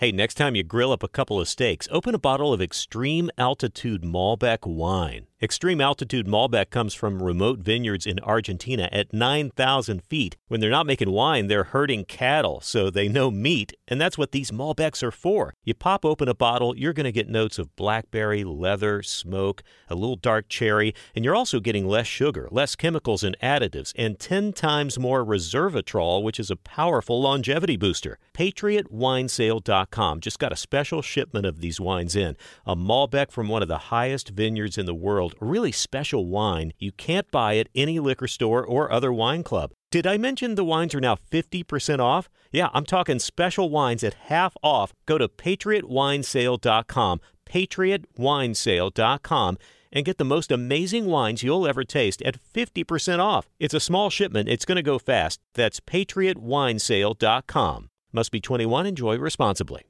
Hey, next time you grill up a couple of steaks, open a bottle of Extreme Altitude Malbec wine. Extreme altitude Malbec comes from remote vineyards in Argentina at 9,000 feet. When they're not making wine, they're herding cattle, so they know meat, and that's what these Malbecs are for. You pop open a bottle, you're going to get notes of blackberry, leather, smoke, a little dark cherry, and you're also getting less sugar, less chemicals and additives, and 10 times more resveratrol, which is a powerful longevity booster. PatriotWinesale.com just got a special shipment of these wines in. A Malbec from one of the highest vineyards in the world a really special wine you can't buy at any liquor store or other wine club. Did I mention the wines are now 50% off? Yeah, I'm talking special wines at half off. Go to patriotwinesale.com, patriotwinesale.com, and get the most amazing wines you'll ever taste at 50% off. It's a small shipment, it's going to go fast. That's patriotwinesale.com. Must be 21. Enjoy responsibly.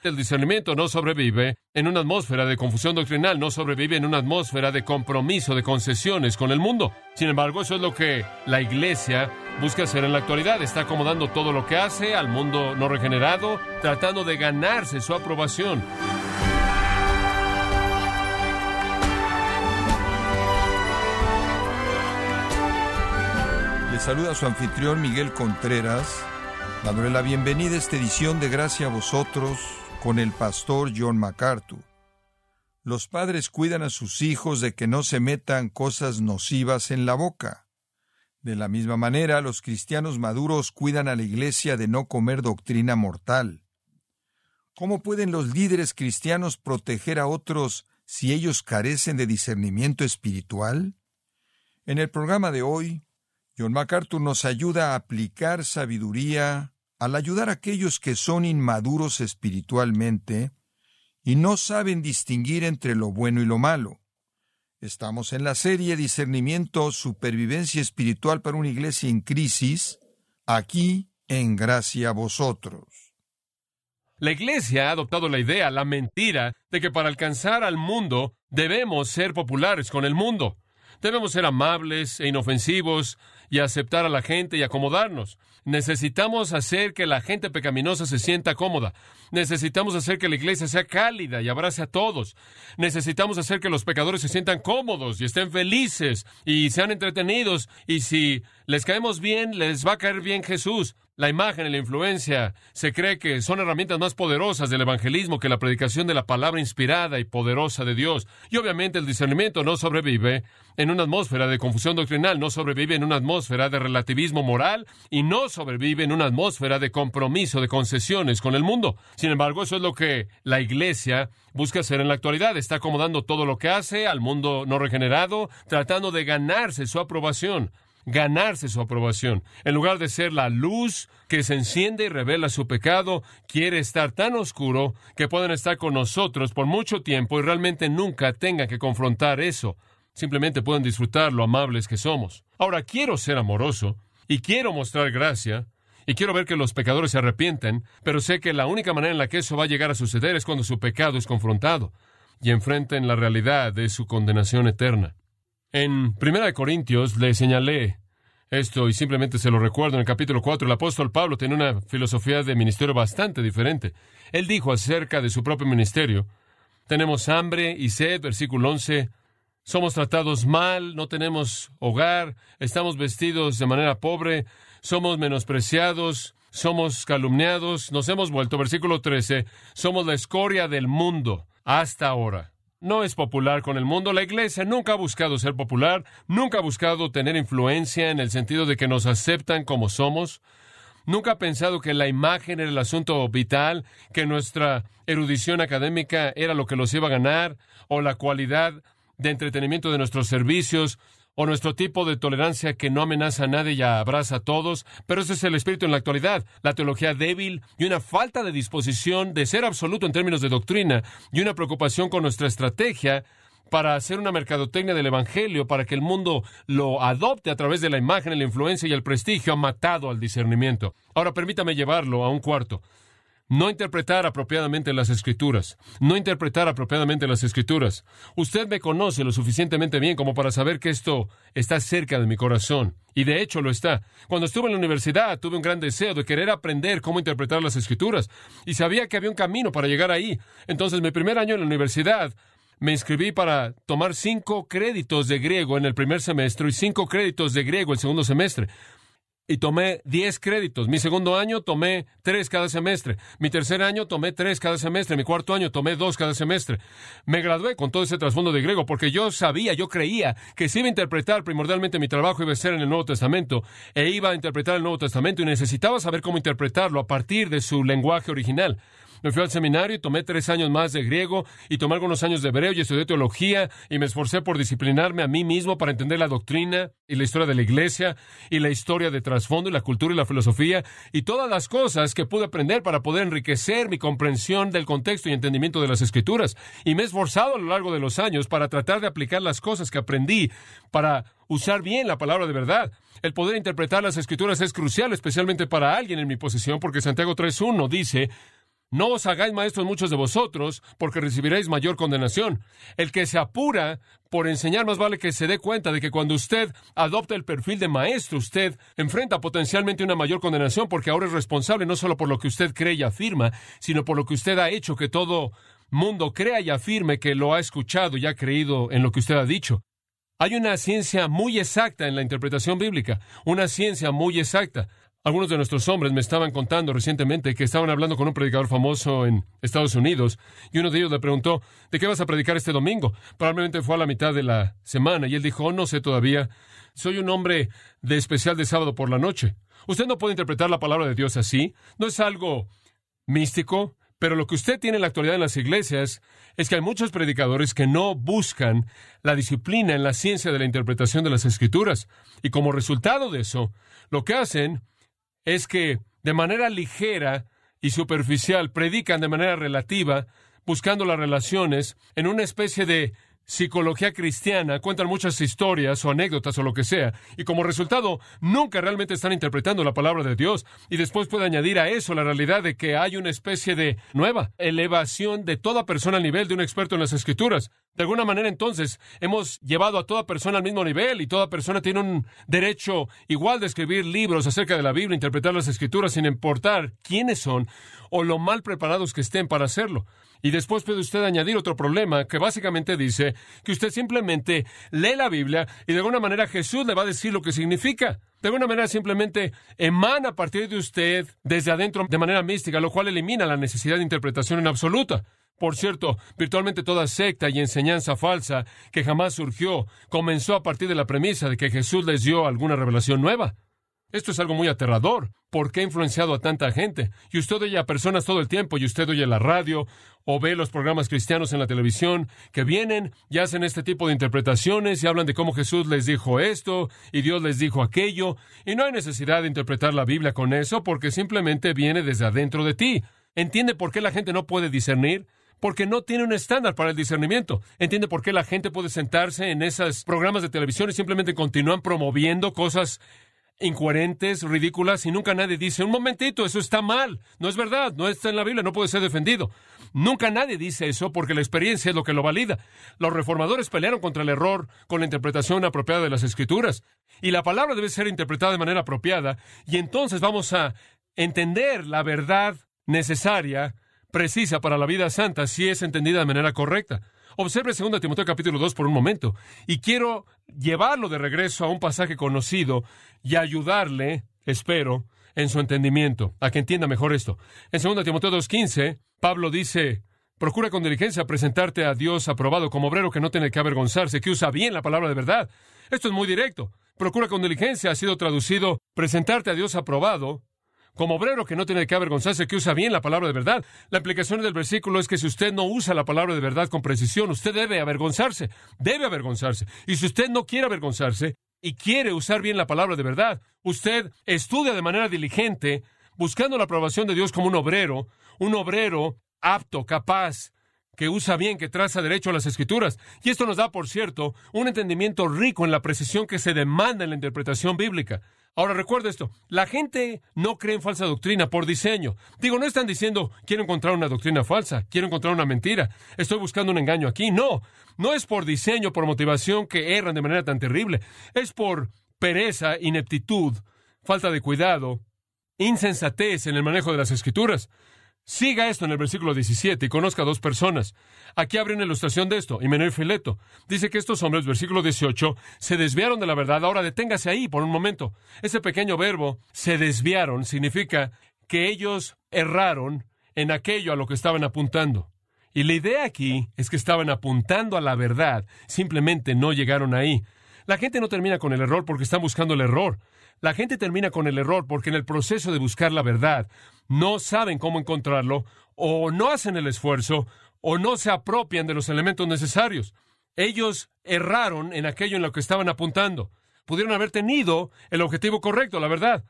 El discernimiento no sobrevive en una atmósfera de confusión doctrinal, no sobrevive en una atmósfera de compromiso, de concesiones con el mundo. Sin embargo, eso es lo que la iglesia busca hacer en la actualidad. Está acomodando todo lo que hace al mundo no regenerado, tratando de ganarse su aprobación. Le saluda su anfitrión Miguel Contreras, dándole la bienvenida a esta edición de Gracia a vosotros con el pastor John MacArthur. Los padres cuidan a sus hijos de que no se metan cosas nocivas en la boca. De la misma manera, los cristianos maduros cuidan a la iglesia de no comer doctrina mortal. ¿Cómo pueden los líderes cristianos proteger a otros si ellos carecen de discernimiento espiritual? En el programa de hoy, John MacArthur nos ayuda a aplicar sabiduría al ayudar a aquellos que son inmaduros espiritualmente y no saben distinguir entre lo bueno y lo malo. Estamos en la serie Discernimiento, Supervivencia Espiritual para una Iglesia en Crisis, aquí en Gracia a Vosotros. La iglesia ha adoptado la idea, la mentira, de que para alcanzar al mundo debemos ser populares con el mundo. Debemos ser amables e inofensivos y aceptar a la gente y acomodarnos. Necesitamos hacer que la gente pecaminosa se sienta cómoda. Necesitamos hacer que la iglesia sea cálida y abrace a todos. Necesitamos hacer que los pecadores se sientan cómodos y estén felices y sean entretenidos. Y si les caemos bien, les va a caer bien Jesús. La imagen y la influencia se cree que son herramientas más poderosas del evangelismo que la predicación de la palabra inspirada y poderosa de Dios. Y obviamente el discernimiento no sobrevive en una atmósfera de confusión doctrinal, no sobrevive en una atmósfera de relativismo moral y no sobrevive en una atmósfera de compromiso, de concesiones con el mundo. Sin embargo, eso es lo que la Iglesia busca hacer en la actualidad. Está acomodando todo lo que hace al mundo no regenerado, tratando de ganarse su aprobación ganarse su aprobación. En lugar de ser la luz que se enciende y revela su pecado, quiere estar tan oscuro que pueden estar con nosotros por mucho tiempo y realmente nunca tengan que confrontar eso. Simplemente pueden disfrutar lo amables que somos. Ahora quiero ser amoroso y quiero mostrar gracia y quiero ver que los pecadores se arrepienten, pero sé que la única manera en la que eso va a llegar a suceder es cuando su pecado es confrontado y enfrenten la realidad de su condenación eterna. En Primera Corintios le señalé esto y simplemente se lo recuerdo en el capítulo 4. El apóstol Pablo tiene una filosofía de ministerio bastante diferente. Él dijo acerca de su propio ministerio, tenemos hambre y sed, versículo 11, somos tratados mal, no tenemos hogar, estamos vestidos de manera pobre, somos menospreciados, somos calumniados, nos hemos vuelto, versículo 13, somos la escoria del mundo hasta ahora no es popular con el mundo. La iglesia nunca ha buscado ser popular, nunca ha buscado tener influencia en el sentido de que nos aceptan como somos. Nunca ha pensado que la imagen era el asunto vital, que nuestra erudición académica era lo que los iba a ganar, o la cualidad de entretenimiento de nuestros servicios, o nuestro tipo de tolerancia que no amenaza a nadie y abraza a todos, pero ese es el espíritu en la actualidad, la teología débil y una falta de disposición de ser absoluto en términos de doctrina y una preocupación con nuestra estrategia para hacer una mercadotecnia del Evangelio, para que el mundo lo adopte a través de la imagen, la influencia y el prestigio, ha matado al discernimiento. Ahora permítame llevarlo a un cuarto. No interpretar apropiadamente las escrituras. No interpretar apropiadamente las escrituras. Usted me conoce lo suficientemente bien como para saber que esto está cerca de mi corazón. Y de hecho lo está. Cuando estuve en la universidad tuve un gran deseo de querer aprender cómo interpretar las escrituras. Y sabía que había un camino para llegar ahí. Entonces mi primer año en la universidad me inscribí para tomar cinco créditos de griego en el primer semestre y cinco créditos de griego el segundo semestre y tomé 10 créditos. Mi segundo año tomé 3 cada semestre. Mi tercer año tomé 3 cada semestre. Mi cuarto año tomé 2 cada semestre. Me gradué con todo ese trasfondo de griego porque yo sabía, yo creía que si iba a interpretar primordialmente mi trabajo iba a ser en el Nuevo Testamento e iba a interpretar el Nuevo Testamento y necesitaba saber cómo interpretarlo a partir de su lenguaje original. Me fui al seminario y tomé tres años más de griego y tomé algunos años de hebreo y estudié teología y me esforcé por disciplinarme a mí mismo para entender la doctrina y la historia de la iglesia y la historia de trasfondo y la cultura y la filosofía y todas las cosas que pude aprender para poder enriquecer mi comprensión del contexto y entendimiento de las escrituras. Y me he esforzado a lo largo de los años para tratar de aplicar las cosas que aprendí para usar bien la palabra de verdad. El poder interpretar las escrituras es crucial, especialmente para alguien en mi posición, porque Santiago 3.1 dice, no os hagáis maestros muchos de vosotros, porque recibiréis mayor condenación. El que se apura por enseñar más vale que se dé cuenta de que cuando usted adopta el perfil de maestro, usted enfrenta potencialmente una mayor condenación, porque ahora es responsable no solo por lo que usted cree y afirma, sino por lo que usted ha hecho que todo mundo crea y afirme que lo ha escuchado y ha creído en lo que usted ha dicho. Hay una ciencia muy exacta en la interpretación bíblica, una ciencia muy exacta. Algunos de nuestros hombres me estaban contando recientemente que estaban hablando con un predicador famoso en Estados Unidos y uno de ellos le preguntó, ¿de qué vas a predicar este domingo? Probablemente fue a la mitad de la semana y él dijo, no sé todavía, soy un hombre de especial de sábado por la noche. Usted no puede interpretar la palabra de Dios así, no es algo místico, pero lo que usted tiene en la actualidad en las iglesias es que hay muchos predicadores que no buscan la disciplina en la ciencia de la interpretación de las escrituras. Y como resultado de eso, lo que hacen es que de manera ligera y superficial predican de manera relativa, buscando las relaciones en una especie de psicología cristiana, cuentan muchas historias o anécdotas o lo que sea, y como resultado nunca realmente están interpretando la palabra de Dios, y después puede añadir a eso la realidad de que hay una especie de nueva elevación de toda persona al nivel de un experto en las escrituras. De alguna manera entonces hemos llevado a toda persona al mismo nivel y toda persona tiene un derecho igual de escribir libros acerca de la Biblia, interpretar las escrituras sin importar quiénes son o lo mal preparados que estén para hacerlo. Y después puede usted añadir otro problema que básicamente dice que usted simplemente lee la Biblia y de alguna manera Jesús le va a decir lo que significa. De alguna manera simplemente emana a partir de usted desde adentro de manera mística, lo cual elimina la necesidad de interpretación en absoluta. Por cierto, virtualmente toda secta y enseñanza falsa que jamás surgió comenzó a partir de la premisa de que Jesús les dio alguna revelación nueva. Esto es algo muy aterrador. ¿Por qué ha influenciado a tanta gente? Y usted oye a personas todo el tiempo, y usted oye la radio, o ve los programas cristianos en la televisión, que vienen y hacen este tipo de interpretaciones y hablan de cómo Jesús les dijo esto y Dios les dijo aquello, y no hay necesidad de interpretar la Biblia con eso porque simplemente viene desde adentro de ti. ¿Entiende por qué la gente no puede discernir? porque no tiene un estándar para el discernimiento. ¿Entiende por qué la gente puede sentarse en esos programas de televisión y simplemente continúan promoviendo cosas incoherentes, ridículas, y nunca nadie dice, un momentito, eso está mal, no es verdad, no está en la Biblia, no puede ser defendido. Nunca nadie dice eso porque la experiencia es lo que lo valida. Los reformadores pelearon contra el error con la interpretación apropiada de las escrituras, y la palabra debe ser interpretada de manera apropiada, y entonces vamos a entender la verdad necesaria, precisa para la vida santa, si es entendida de manera correcta. Observe 2 Timoteo capítulo 2 por un momento. Y quiero llevarlo de regreso a un pasaje conocido y ayudarle, espero, en su entendimiento, a que entienda mejor esto. En 2 Timoteo 2.15, Pablo dice, procura con diligencia presentarte a Dios aprobado como obrero que no tiene que avergonzarse, que usa bien la palabra de verdad. Esto es muy directo. Procura con diligencia ha sido traducido presentarte a Dios aprobado como obrero que no tiene que avergonzarse, que usa bien la palabra de verdad. La implicación del versículo es que si usted no usa la palabra de verdad con precisión, usted debe avergonzarse, debe avergonzarse. Y si usted no quiere avergonzarse y quiere usar bien la palabra de verdad, usted estudia de manera diligente, buscando la aprobación de Dios como un obrero, un obrero apto, capaz, que usa bien, que traza derecho a las escrituras. Y esto nos da, por cierto, un entendimiento rico en la precisión que se demanda en la interpretación bíblica. Ahora recuerda esto, la gente no cree en falsa doctrina por diseño. Digo, no están diciendo, quiero encontrar una doctrina falsa, quiero encontrar una mentira, estoy buscando un engaño aquí. No, no es por diseño, por motivación que erran de manera tan terrible. Es por pereza, ineptitud, falta de cuidado, insensatez en el manejo de las escrituras. Siga esto en el versículo 17 y conozca a dos personas. Aquí abre una ilustración de esto, y y Fileto. Dice que estos hombres, versículo 18, se desviaron de la verdad. Ahora deténgase ahí por un momento. Ese pequeño verbo, se desviaron, significa que ellos erraron en aquello a lo que estaban apuntando. Y la idea aquí es que estaban apuntando a la verdad, simplemente no llegaron ahí. La gente no termina con el error porque están buscando el error. La gente termina con el error porque en el proceso de buscar la verdad no saben cómo encontrarlo, o no hacen el esfuerzo, o no se apropian de los elementos necesarios. Ellos erraron en aquello en lo que estaban apuntando. Pudieron haber tenido el objetivo correcto, la verdad,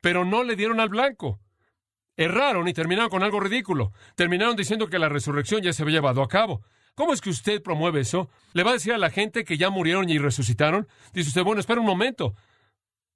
pero no le dieron al blanco. Erraron y terminaron con algo ridículo. Terminaron diciendo que la resurrección ya se había llevado a cabo. ¿Cómo es que usted promueve eso? ¿Le va a decir a la gente que ya murieron y resucitaron? Dice usted, bueno, espera un momento.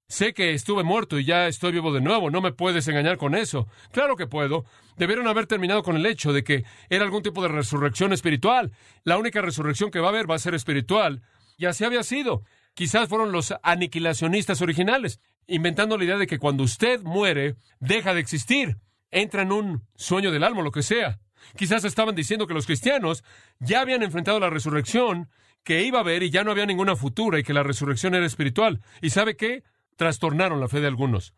Sé que estuve muerto y ya estoy vivo de nuevo, no me puedes engañar con eso. Claro que puedo. Debieron haber terminado con el hecho de que era algún tipo de resurrección espiritual. La única resurrección que va a haber va a ser espiritual. Y así había sido. Quizás fueron los aniquilacionistas originales, inventando la idea de que cuando usted muere, deja de existir. Entra en un sueño del alma, lo que sea. Quizás estaban diciendo que los cristianos ya habían enfrentado la resurrección, que iba a haber y ya no había ninguna futura y que la resurrección era espiritual. ¿Y sabe qué? Trastornaron la fe de algunos.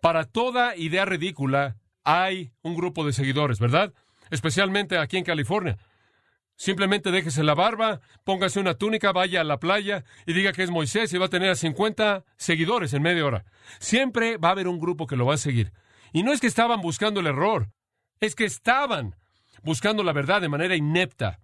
Para toda idea ridícula hay un grupo de seguidores, ¿verdad? Especialmente aquí en California. Simplemente déjese la barba, póngase una túnica, vaya a la playa y diga que es Moisés y va a tener a 50 seguidores en media hora. Siempre va a haber un grupo que lo va a seguir. Y no es que estaban buscando el error, es que estaban buscando la verdad de manera inepta,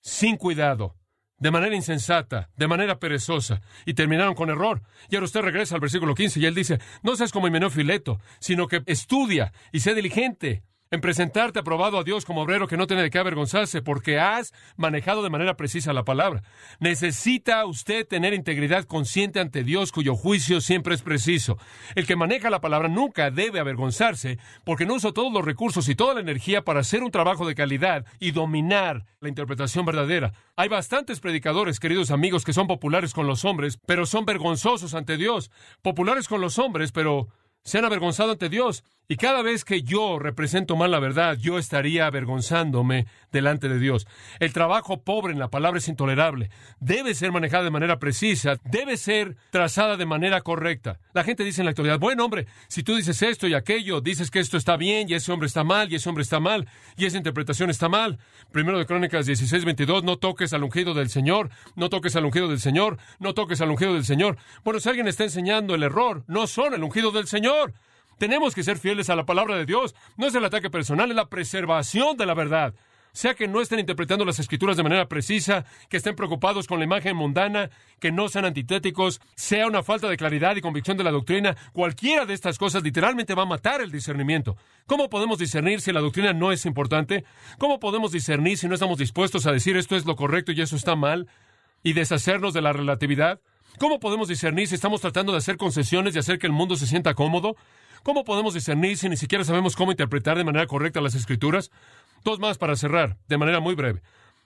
sin cuidado, de manera insensata, de manera perezosa, y terminaron con error. Y ahora usted regresa al versículo 15 y él dice, no seas como Himeneo Fileto, sino que estudia y sé diligente en presentarte aprobado a Dios como obrero que no tiene de qué avergonzarse, porque has manejado de manera precisa la palabra. Necesita usted tener integridad consciente ante Dios, cuyo juicio siempre es preciso. El que maneja la palabra nunca debe avergonzarse, porque no usa todos los recursos y toda la energía para hacer un trabajo de calidad y dominar la interpretación verdadera. Hay bastantes predicadores, queridos amigos, que son populares con los hombres, pero son vergonzosos ante Dios. Populares con los hombres, pero se han avergonzado ante Dios. Y cada vez que yo represento mal la verdad, yo estaría avergonzándome delante de Dios. El trabajo pobre en la palabra es intolerable. Debe ser manejada de manera precisa, debe ser trazada de manera correcta. La gente dice en la actualidad, bueno hombre, si tú dices esto y aquello, dices que esto está bien y ese hombre está mal y ese hombre está mal y esa interpretación está mal. Primero de Crónicas 16, 22, no toques al ungido del Señor, no toques al ungido del Señor, no toques al ungido del Señor. Bueno, si alguien está enseñando el error, no son el ungido del Señor. Tenemos que ser fieles a la palabra de Dios. No es el ataque personal, es la preservación de la verdad. Sea que no estén interpretando las escrituras de manera precisa, que estén preocupados con la imagen mundana, que no sean antitéticos, sea una falta de claridad y convicción de la doctrina, cualquiera de estas cosas literalmente va a matar el discernimiento. ¿Cómo podemos discernir si la doctrina no es importante? ¿Cómo podemos discernir si no estamos dispuestos a decir esto es lo correcto y eso está mal? Y deshacernos de la relatividad? ¿Cómo podemos discernir si estamos tratando de hacer concesiones y hacer que el mundo se sienta cómodo? ¿Cómo podemos discernir si ni siquiera sabemos cómo interpretar de manera correcta las escrituras? Dos más para cerrar, de manera muy breve.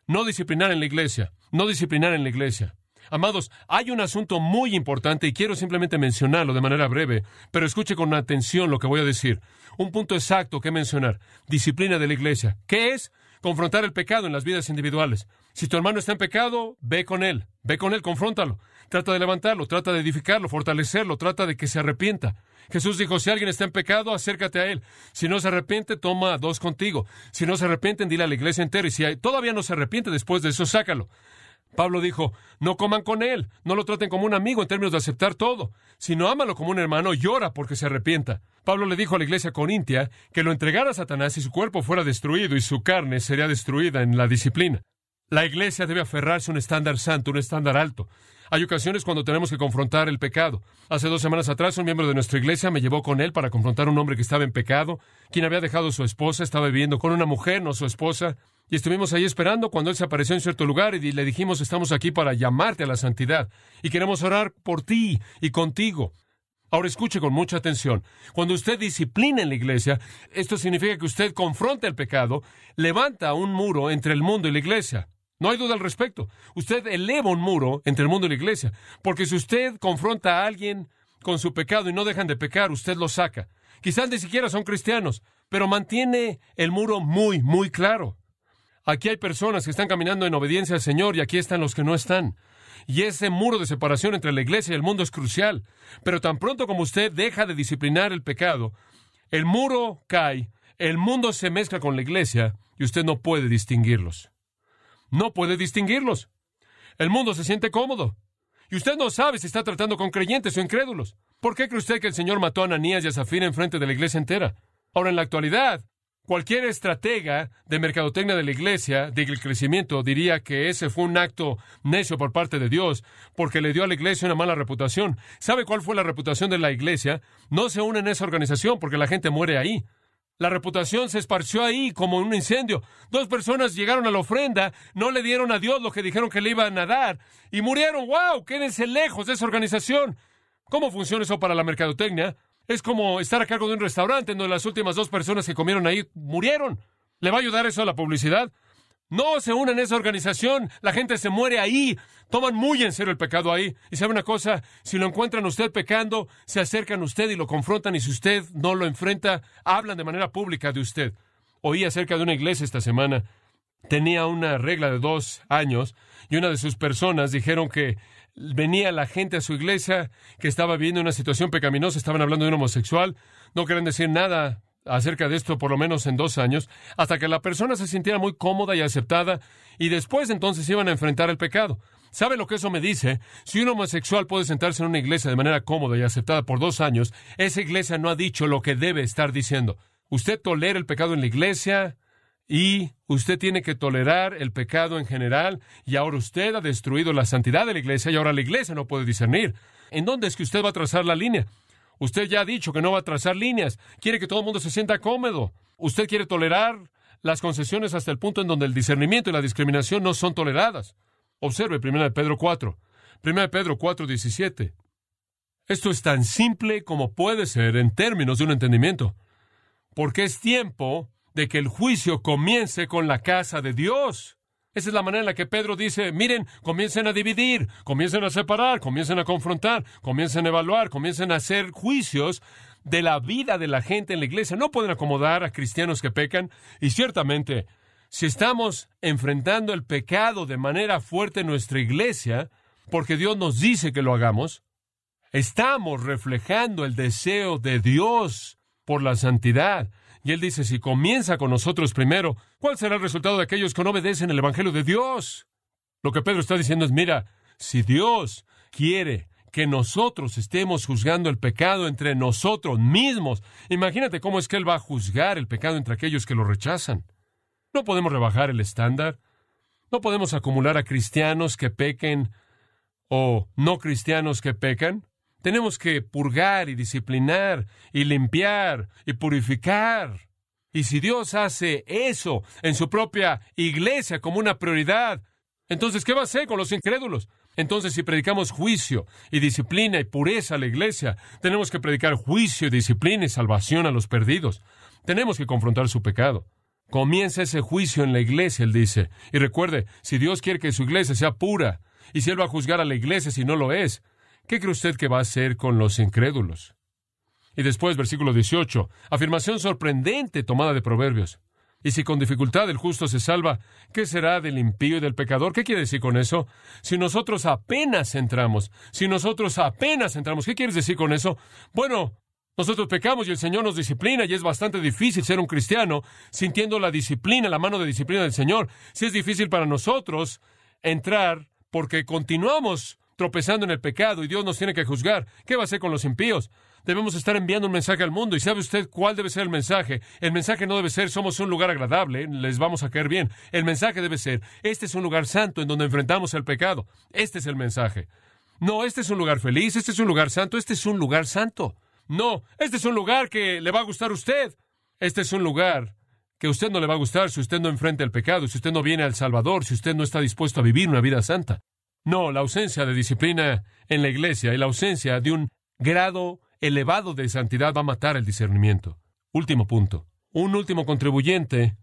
No disciplinar en la iglesia, no disciplinar en la iglesia. Amados, hay un asunto muy importante y quiero simplemente mencionarlo de manera breve, pero escuche con atención lo que voy a decir. Un punto exacto que mencionar. Disciplina de la iglesia. ¿Qué es? Confrontar el pecado en las vidas individuales. Si tu hermano está en pecado, ve con él, ve con él, confróntalo. Trata de levantarlo, trata de edificarlo, fortalecerlo, trata de que se arrepienta. Jesús dijo, si alguien está en pecado, acércate a él. Si no se arrepiente, toma dos contigo. Si no se arrepienten, dile a la iglesia entera. Y si todavía no se arrepiente después de eso, sácalo. Pablo dijo, no coman con él, no lo traten como un amigo en términos de aceptar todo, sino ámalo como un hermano y ora porque se arrepienta. Pablo le dijo a la iglesia corintia que lo entregara a Satanás y su cuerpo fuera destruido y su carne sería destruida en la disciplina. La iglesia debe aferrarse a un estándar santo, un estándar alto. Hay ocasiones cuando tenemos que confrontar el pecado. Hace dos semanas atrás un miembro de nuestra iglesia me llevó con él para confrontar a un hombre que estaba en pecado, quien había dejado a su esposa, estaba viviendo con una mujer, no su esposa, y estuvimos ahí esperando cuando él se apareció en cierto lugar y le dijimos, estamos aquí para llamarte a la santidad y queremos orar por ti y contigo. Ahora escuche con mucha atención. Cuando usted disciplina en la iglesia, esto significa que usted confronta el pecado, levanta un muro entre el mundo y la iglesia. No hay duda al respecto. Usted eleva un muro entre el mundo y la iglesia, porque si usted confronta a alguien con su pecado y no dejan de pecar, usted lo saca. Quizás ni siquiera son cristianos, pero mantiene el muro muy, muy claro. Aquí hay personas que están caminando en obediencia al Señor y aquí están los que no están. Y ese muro de separación entre la iglesia y el mundo es crucial. Pero tan pronto como usted deja de disciplinar el pecado, el muro cae, el mundo se mezcla con la iglesia y usted no puede distinguirlos no puede distinguirlos. El mundo se siente cómodo. Y usted no sabe si está tratando con creyentes o incrédulos. ¿Por qué cree usted que el Señor mató a Ananías y a Zafira en frente de la iglesia entera? Ahora, en la actualidad, cualquier estratega de mercadotecnia de la iglesia, de crecimiento, diría que ese fue un acto necio por parte de Dios, porque le dio a la iglesia una mala reputación. ¿Sabe cuál fue la reputación de la iglesia? No se une en esa organización porque la gente muere ahí. La reputación se esparció ahí como un incendio. Dos personas llegaron a la ofrenda, no le dieron a Dios lo que dijeron que le iban a dar y murieron. ¡Wow! Quédense lejos de esa organización. ¿Cómo funciona eso para la mercadotecnia? Es como estar a cargo de un restaurante en donde las últimas dos personas que comieron ahí murieron. ¿Le va a ayudar eso a la publicidad? No se unen a esa organización. La gente se muere ahí. Toman muy en serio el pecado ahí. Y sabe una cosa, si lo encuentran usted pecando, se acercan a usted y lo confrontan y si usted no lo enfrenta, hablan de manera pública de usted. Oí acerca de una iglesia esta semana. Tenía una regla de dos años y una de sus personas dijeron que venía la gente a su iglesia que estaba viviendo una situación pecaminosa, estaban hablando de un homosexual, no querían decir nada acerca de esto por lo menos en dos años, hasta que la persona se sintiera muy cómoda y aceptada, y después entonces iban a enfrentar el pecado. ¿Sabe lo que eso me dice? Si un homosexual puede sentarse en una iglesia de manera cómoda y aceptada por dos años, esa iglesia no ha dicho lo que debe estar diciendo. Usted tolera el pecado en la iglesia y usted tiene que tolerar el pecado en general y ahora usted ha destruido la santidad de la iglesia y ahora la iglesia no puede discernir. ¿En dónde es que usted va a trazar la línea? Usted ya ha dicho que no va a trazar líneas. Quiere que todo el mundo se sienta cómodo. Usted quiere tolerar las concesiones hasta el punto en donde el discernimiento y la discriminación no son toleradas. Observe 1 Pedro 4. 1 Pedro 4, 17. Esto es tan simple como puede ser en términos de un entendimiento. Porque es tiempo de que el juicio comience con la casa de Dios. Esa es la manera en la que Pedro dice, miren, comiencen a dividir, comiencen a separar, comiencen a confrontar, comiencen a evaluar, comiencen a hacer juicios de la vida de la gente en la iglesia. No pueden acomodar a cristianos que pecan y ciertamente, si estamos enfrentando el pecado de manera fuerte en nuestra iglesia, porque Dios nos dice que lo hagamos, estamos reflejando el deseo de Dios por la santidad. Y él dice, si comienza con nosotros primero, ¿cuál será el resultado de aquellos que no obedecen el Evangelio de Dios? Lo que Pedro está diciendo es, mira, si Dios quiere que nosotros estemos juzgando el pecado entre nosotros mismos, imagínate cómo es que Él va a juzgar el pecado entre aquellos que lo rechazan. No podemos rebajar el estándar. No podemos acumular a cristianos que pequen o no cristianos que pecan. Tenemos que purgar y disciplinar y limpiar y purificar. Y si Dios hace eso en su propia iglesia como una prioridad, entonces, ¿qué va a hacer con los incrédulos? Entonces, si predicamos juicio y disciplina y pureza a la iglesia, tenemos que predicar juicio, disciplina y salvación a los perdidos. Tenemos que confrontar su pecado. Comienza ese juicio en la iglesia, él dice. Y recuerde, si Dios quiere que su iglesia sea pura, y si Él va a juzgar a la iglesia si no lo es, ¿Qué cree usted que va a hacer con los incrédulos? Y después, versículo 18, afirmación sorprendente tomada de Proverbios. Y si con dificultad el justo se salva, ¿qué será del impío y del pecador? ¿Qué quiere decir con eso? Si nosotros apenas entramos, si nosotros apenas entramos, ¿qué quieres decir con eso? Bueno, nosotros pecamos y el Señor nos disciplina y es bastante difícil ser un cristiano sintiendo la disciplina, la mano de disciplina del Señor. Si es difícil para nosotros entrar porque continuamos tropezando en el pecado y Dios nos tiene que juzgar. ¿Qué va a hacer con los impíos? Debemos estar enviando un mensaje al mundo. ¿Y sabe usted cuál debe ser el mensaje? El mensaje no debe ser somos un lugar agradable, les vamos a caer bien. El mensaje debe ser este es un lugar santo en donde enfrentamos el pecado. Este es el mensaje. No, este es un lugar feliz, este es un lugar santo, este es un lugar santo. No, este es un lugar que le va a gustar a usted. Este es un lugar que a usted no le va a gustar si usted no enfrenta el pecado, si usted no viene al Salvador, si usted no está dispuesto a vivir una vida santa. No, la ausencia de disciplina en la iglesia y la ausencia de un grado elevado de santidad va a matar el discernimiento. Último punto. Un último contribuyente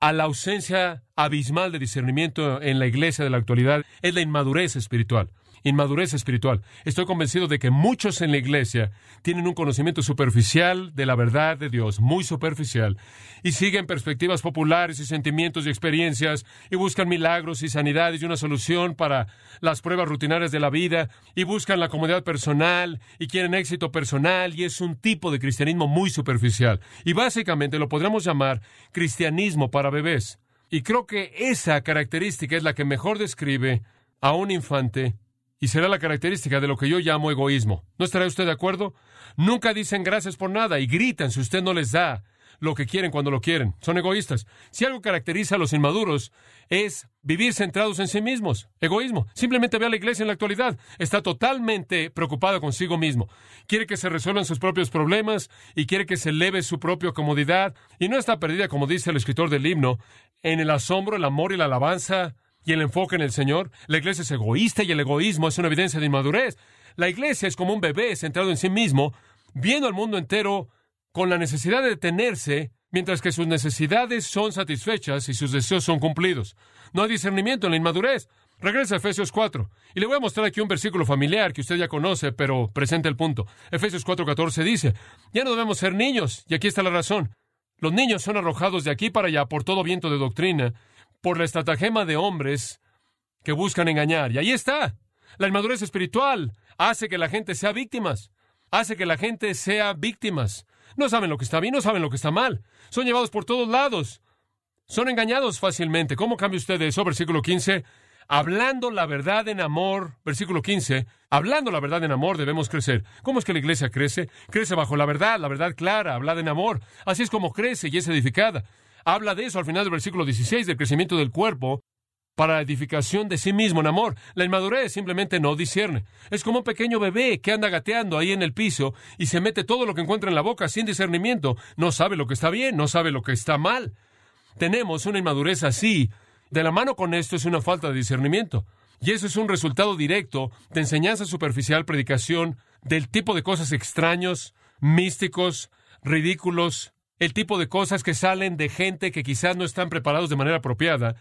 a la ausencia abismal de discernimiento en la iglesia de la actualidad es la inmadurez espiritual inmadurez espiritual. Estoy convencido de que muchos en la iglesia tienen un conocimiento superficial de la verdad de Dios, muy superficial, y siguen perspectivas populares y sentimientos y experiencias, y buscan milagros y sanidades y una solución para las pruebas rutinarias de la vida, y buscan la comodidad personal, y quieren éxito personal, y es un tipo de cristianismo muy superficial. Y básicamente lo podríamos llamar cristianismo para bebés. Y creo que esa característica es la que mejor describe a un infante y será la característica de lo que yo llamo egoísmo. ¿No estará usted de acuerdo? Nunca dicen gracias por nada y gritan si usted no les da lo que quieren cuando lo quieren. Son egoístas. Si algo caracteriza a los inmaduros es vivir centrados en sí mismos. Egoísmo. Simplemente ve a la iglesia en la actualidad. Está totalmente preocupada consigo mismo. Quiere que se resuelvan sus propios problemas y quiere que se eleve su propia comodidad. Y no está perdida, como dice el escritor del himno, en el asombro, el amor y la alabanza y el enfoque en el Señor. La iglesia es egoísta y el egoísmo es una evidencia de inmadurez. La iglesia es como un bebé centrado en sí mismo, viendo al mundo entero con la necesidad de detenerse, mientras que sus necesidades son satisfechas y sus deseos son cumplidos. No hay discernimiento en la inmadurez. Regresa a Efesios 4. Y le voy a mostrar aquí un versículo familiar que usted ya conoce, pero presenta el punto. Efesios 4:14 dice, ya no debemos ser niños, y aquí está la razón. Los niños son arrojados de aquí para allá por todo viento de doctrina por la estratagema de hombres que buscan engañar. Y ahí está. La inmadurez espiritual hace que la gente sea víctimas. Hace que la gente sea víctimas. No saben lo que está bien, no saben lo que está mal. Son llevados por todos lados. Son engañados fácilmente. ¿Cómo cambia usted eso? Versículo 15. Hablando la verdad en amor. Versículo 15. Hablando la verdad en amor debemos crecer. ¿Cómo es que la iglesia crece? Crece bajo la verdad, la verdad clara, hablada en amor. Así es como crece y es edificada habla de eso al final del versículo 16, del crecimiento del cuerpo para la edificación de sí mismo en amor. La inmadurez simplemente no discierne. Es como un pequeño bebé que anda gateando ahí en el piso y se mete todo lo que encuentra en la boca sin discernimiento. No sabe lo que está bien, no sabe lo que está mal. Tenemos una inmadurez así. De la mano con esto es una falta de discernimiento. Y eso es un resultado directo de enseñanza superficial, predicación, del tipo de cosas extraños, místicos, ridículos, el tipo de cosas que salen de gente que quizás no están preparados de manera apropiada.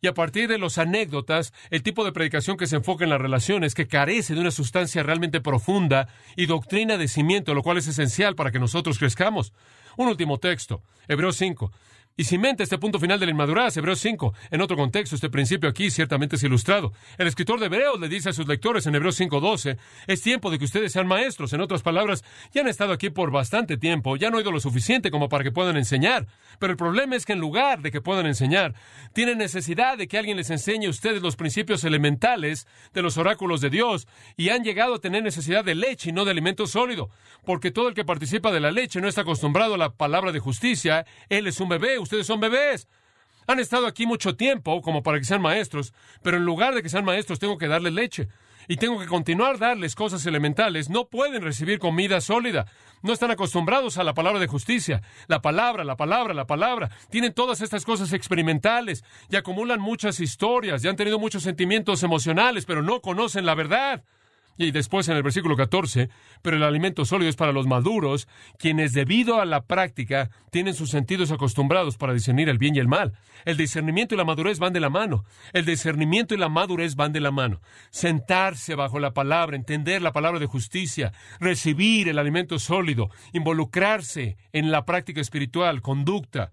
Y a partir de los anécdotas, el tipo de predicación que se enfoca en las relaciones, que carece de una sustancia realmente profunda y doctrina de cimiento, lo cual es esencial para que nosotros crezcamos. Un último texto, Hebreos 5 y cimenta este punto final de la inmadurez, Hebreos 5. En otro contexto, este principio aquí ciertamente es ilustrado. El escritor de Hebreos le dice a sus lectores en Hebreos 5.12, es tiempo de que ustedes sean maestros. En otras palabras, ya han estado aquí por bastante tiempo, ya han oído lo suficiente como para que puedan enseñar. Pero el problema es que en lugar de que puedan enseñar, tienen necesidad de que alguien les enseñe a ustedes los principios elementales de los oráculos de Dios y han llegado a tener necesidad de leche y no de alimento sólido. Porque todo el que participa de la leche no está acostumbrado a la palabra de justicia, él es un bebé ustedes son bebés. Han estado aquí mucho tiempo como para que sean maestros, pero en lugar de que sean maestros tengo que darles leche y tengo que continuar darles cosas elementales. No pueden recibir comida sólida. No están acostumbrados a la palabra de justicia. La palabra, la palabra, la palabra. Tienen todas estas cosas experimentales y acumulan muchas historias y han tenido muchos sentimientos emocionales, pero no conocen la verdad. Y después en el versículo 14, pero el alimento sólido es para los maduros, quienes debido a la práctica tienen sus sentidos acostumbrados para discernir el bien y el mal. El discernimiento y la madurez van de la mano. El discernimiento y la madurez van de la mano. Sentarse bajo la palabra, entender la palabra de justicia, recibir el alimento sólido, involucrarse en la práctica espiritual, conducta.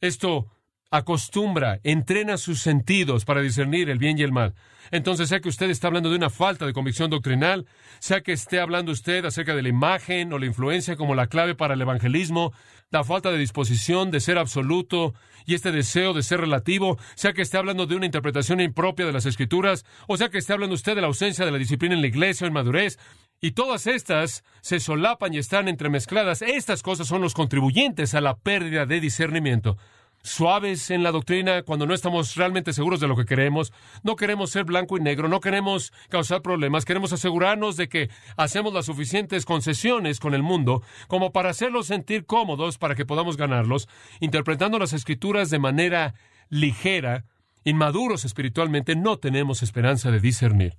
Esto acostumbra, entrena sus sentidos para discernir el bien y el mal. Entonces, sea que usted está hablando de una falta de convicción doctrinal, sea que esté hablando usted acerca de la imagen o la influencia como la clave para el evangelismo, la falta de disposición de ser absoluto y este deseo de ser relativo, sea que esté hablando de una interpretación impropia de las escrituras, o sea que esté hablando usted de la ausencia de la disciplina en la iglesia o en madurez, y todas estas se solapan y están entremezcladas. Estas cosas son los contribuyentes a la pérdida de discernimiento suaves en la doctrina cuando no estamos realmente seguros de lo que queremos. No queremos ser blanco y negro, no queremos causar problemas, queremos asegurarnos de que hacemos las suficientes concesiones con el mundo como para hacerlos sentir cómodos para que podamos ganarlos, interpretando las escrituras de manera ligera, inmaduros espiritualmente, no tenemos esperanza de discernir.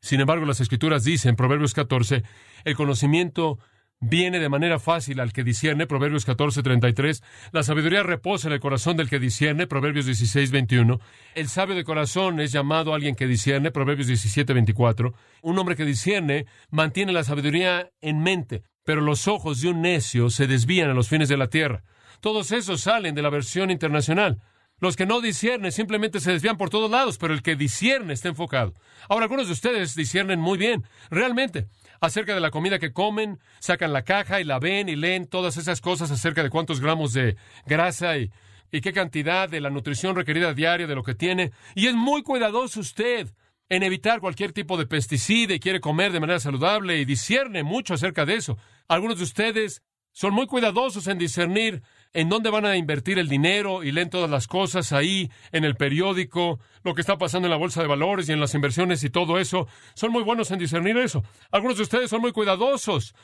Sin embargo, las escrituras dicen, Proverbios 14, el conocimiento viene de manera fácil al que discierne, Proverbios 14:33. La sabiduría reposa en el corazón del que discierne, Proverbios 16:21. El sabio de corazón es llamado alguien que discierne, Proverbios 17:24. Un hombre que discierne mantiene la sabiduría en mente, pero los ojos de un necio se desvían a los fines de la tierra. Todos esos salen de la versión internacional. Los que no disciernen simplemente se desvían por todos lados, pero el que discierne está enfocado. Ahora, algunos de ustedes disciernen muy bien, realmente acerca de la comida que comen, sacan la caja y la ven y leen todas esas cosas acerca de cuántos gramos de grasa y, qué cantidad de la nutrición requerida diaria de lo que tiene. Y es muy cuidadoso usted en evitar cualquier tipo de pesticida y quiere comer de manera saludable y discierne mucho acerca de eso. Algunos de ustedes son muy cuidadosos en discernir en dónde van a invertir el dinero y leen todas las cosas ahí en el periódico, lo que está pasando en la bolsa de valores y en las inversiones y todo eso. Son muy buenos en discernir eso. Algunos de ustedes son muy cuidadosos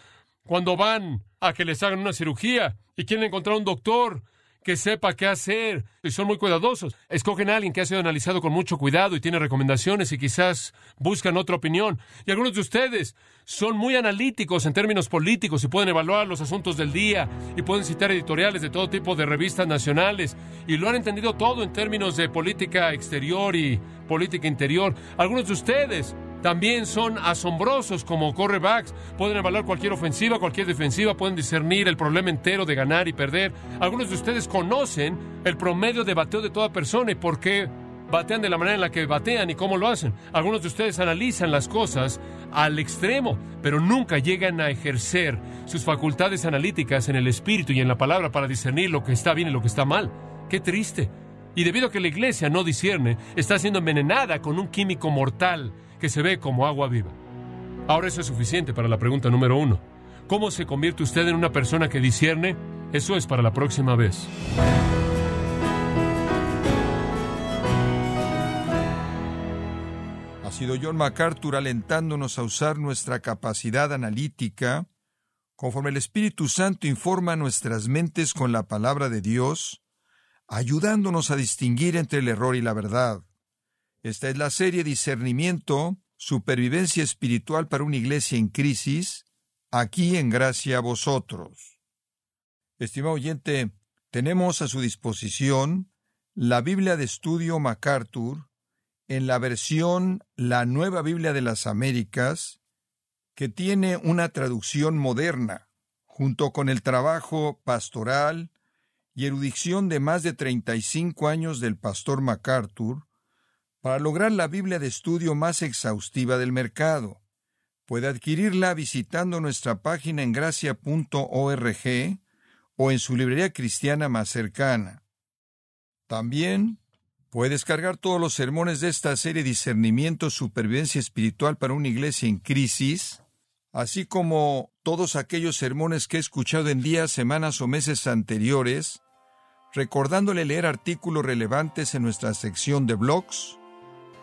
cuando van a que les hagan una cirugía y quieren encontrar un doctor que sepa qué hacer y son muy cuidadosos. Escogen a alguien que ha sido analizado con mucho cuidado y tiene recomendaciones y quizás buscan otra opinión. Y algunos de ustedes son muy analíticos en términos políticos y pueden evaluar los asuntos del día y pueden citar editoriales de todo tipo de revistas nacionales y lo han entendido todo en términos de política exterior y política interior. Algunos de ustedes también son asombrosos como correbacks. Pueden evaluar cualquier ofensiva, cualquier defensiva, pueden discernir el problema entero de ganar y perder. Algunos de ustedes conocen el promedio de bateo de toda persona y por qué batean de la manera en la que batean y cómo lo hacen. Algunos de ustedes analizan las cosas al extremo, pero nunca llegan a ejercer sus facultades analíticas en el espíritu y en la palabra para discernir lo que está bien y lo que está mal. Qué triste. Y debido a que la iglesia no discierne, está siendo envenenada con un químico mortal que se ve como agua viva. Ahora eso es suficiente para la pregunta número uno. ¿Cómo se convierte usted en una persona que discierne? Eso es para la próxima vez. Ha sido John MacArthur alentándonos a usar nuestra capacidad analítica conforme el Espíritu Santo informa nuestras mentes con la palabra de Dios, ayudándonos a distinguir entre el error y la verdad. Esta es la serie Discernimiento, Supervivencia Espiritual para una Iglesia en Crisis, aquí en Gracia a vosotros. Estimado oyente, tenemos a su disposición la Biblia de Estudio MacArthur en la versión La Nueva Biblia de las Américas, que tiene una traducción moderna, junto con el trabajo pastoral y erudición de más de 35 años del pastor MacArthur, para lograr la Biblia de estudio más exhaustiva del mercado. Puede adquirirla visitando nuestra página en gracia.org o en su librería cristiana más cercana. También puede descargar todos los sermones de esta serie Discernimiento, Supervivencia Espiritual para una Iglesia en Crisis, así como todos aquellos sermones que he escuchado en días, semanas o meses anteriores, recordándole leer artículos relevantes en nuestra sección de blogs,